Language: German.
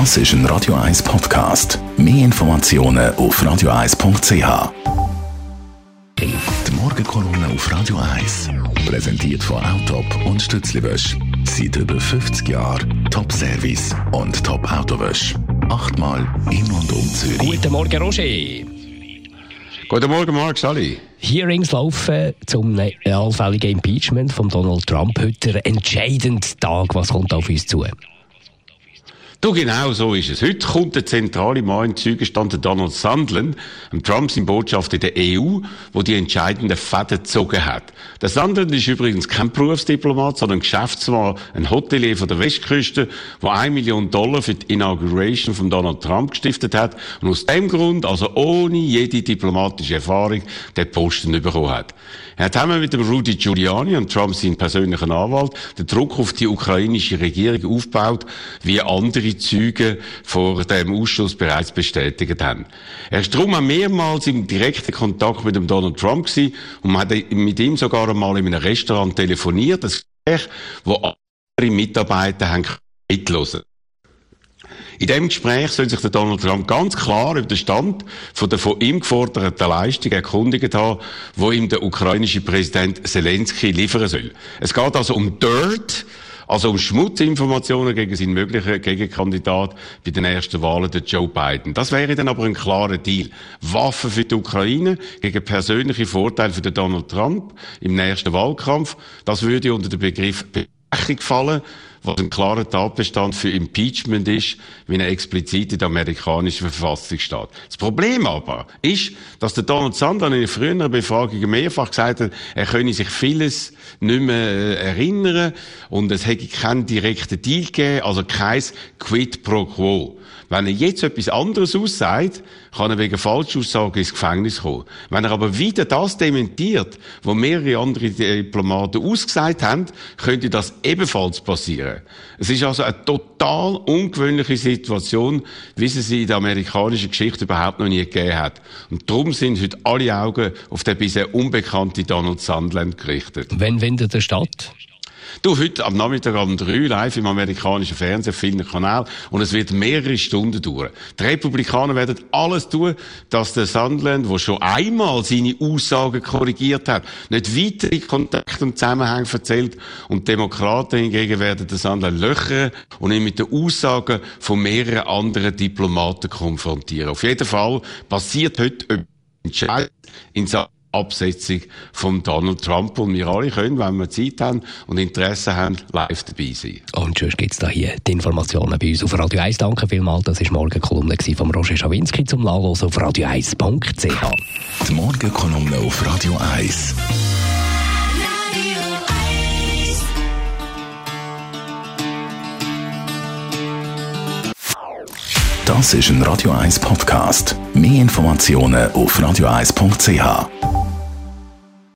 Das ist ein Radio 1 Podcast. Mehr Informationen auf radio1.ch. Die Morgenkolonne auf Radio 1 präsentiert von Autop und Stützliwösch. Seit über 50 Jahren Top-Service und Top-Autowösch. Achtmal in und um Zürich. Guten Morgen, Roger. Guten Morgen, Marc Sally. Hearings laufen zum allfälligen Impeachment von Donald Trump. Heute der entscheidende Tag. Was kommt auf uns zu? Du, genau so ist es. Heute kommt der zentrale Mann in Zeugenstand, Donald Sandland, Trump sein Botschafter in der EU, wo die entscheidenden Fäden gezogen hat. Der Sandland ist übrigens kein Berufsdiplomat, sondern Geschäftsmann, ein Hotelier von der Westküste, der ein Million Dollar für die Inauguration von Donald Trump gestiftet hat und aus dem Grund, also ohne jede diplomatische Erfahrung, den Posten bekommen hat. Er hat zusammen mit dem Rudy Giuliani und Trump seinen persönlichen Anwalt den Druck auf die ukrainische Regierung aufgebaut, wie andere Zeugen vor dem Ausschuss bereits bestätigt haben. Er ist darum auch mehrmals im direkten Kontakt mit dem Donald Trump gewesen und hat mit ihm sogar einmal in einem Restaurant telefoniert, das Gespräch, wo andere Mitarbeiter haben. In dem Gespräch soll sich der Donald Trump ganz klar über den Stand von der von ihm geforderten Leistung erkundigt haben, wo ihm der ukrainische Präsident Zelensky liefern soll. Es geht also um Dirt, also um Schmutzinformationen gegen seinen möglichen Gegenkandidat bei den ersten Wahlen, der Joe Biden. Das wäre dann aber ein klarer Deal. Waffen für die Ukraine gegen persönliche Vorteile für den Donald Trump im nächsten Wahlkampf. Das würde unter den Begriff Bestechung fallen was ein klarer Tatbestand für Impeachment ist, wie er explizit in der amerikanischen Verfassung steht. Das Problem aber ist, dass der Donald Sanders in früheren Befragungen mehrfach gesagt hat, er könne sich vieles nicht mehr äh, erinnern und es hätte keinen direkten Deal gegeben, also kein Quid pro Quo. Wenn er jetzt etwas anderes aussagt, kann er wegen Falschaussagen ins Gefängnis kommen. Wenn er aber wieder das dementiert, wo mehrere andere Diplomaten ausgesagt haben, könnte das ebenfalls passieren. Es ist also eine total ungewöhnliche Situation, wie sie sie in der amerikanischen Geschichte überhaupt noch nie gegeben hat. Und darum sind heute alle Augen auf den bisher unbekannten Donald Sandland gerichtet. Wenn findet er statt? Du, heute am Nachmittag um drei live im amerikanischen Fernsehen, vielen Kanal und es wird mehrere Stunden dauern. Die Republikaner werden alles tun, dass der Sandland, der schon einmal seine Aussagen korrigiert hat, nicht weitere Kontakte und Zusammenhänge erzählt und die Demokraten hingegen werden den Sandland löchern und ihn mit den Aussagen von mehreren anderen Diplomaten konfrontieren. Auf jeden Fall passiert heute Entscheid in Sachen Absetzung von Donald Trump. Und wir alle können, wenn wir Zeit haben und Interesse haben, live dabei sein. Und sonst gibt es da hier die Informationen bei uns auf Radio 1. Danke vielmals. Das war morgen Kolumne von Roger Schawinski zum Nachlesen auf radio1.ch. Die Morgenkolumne auf Radio 1. Das ist ein Radio 1 Podcast. Mehr Informationen auf radio1.ch.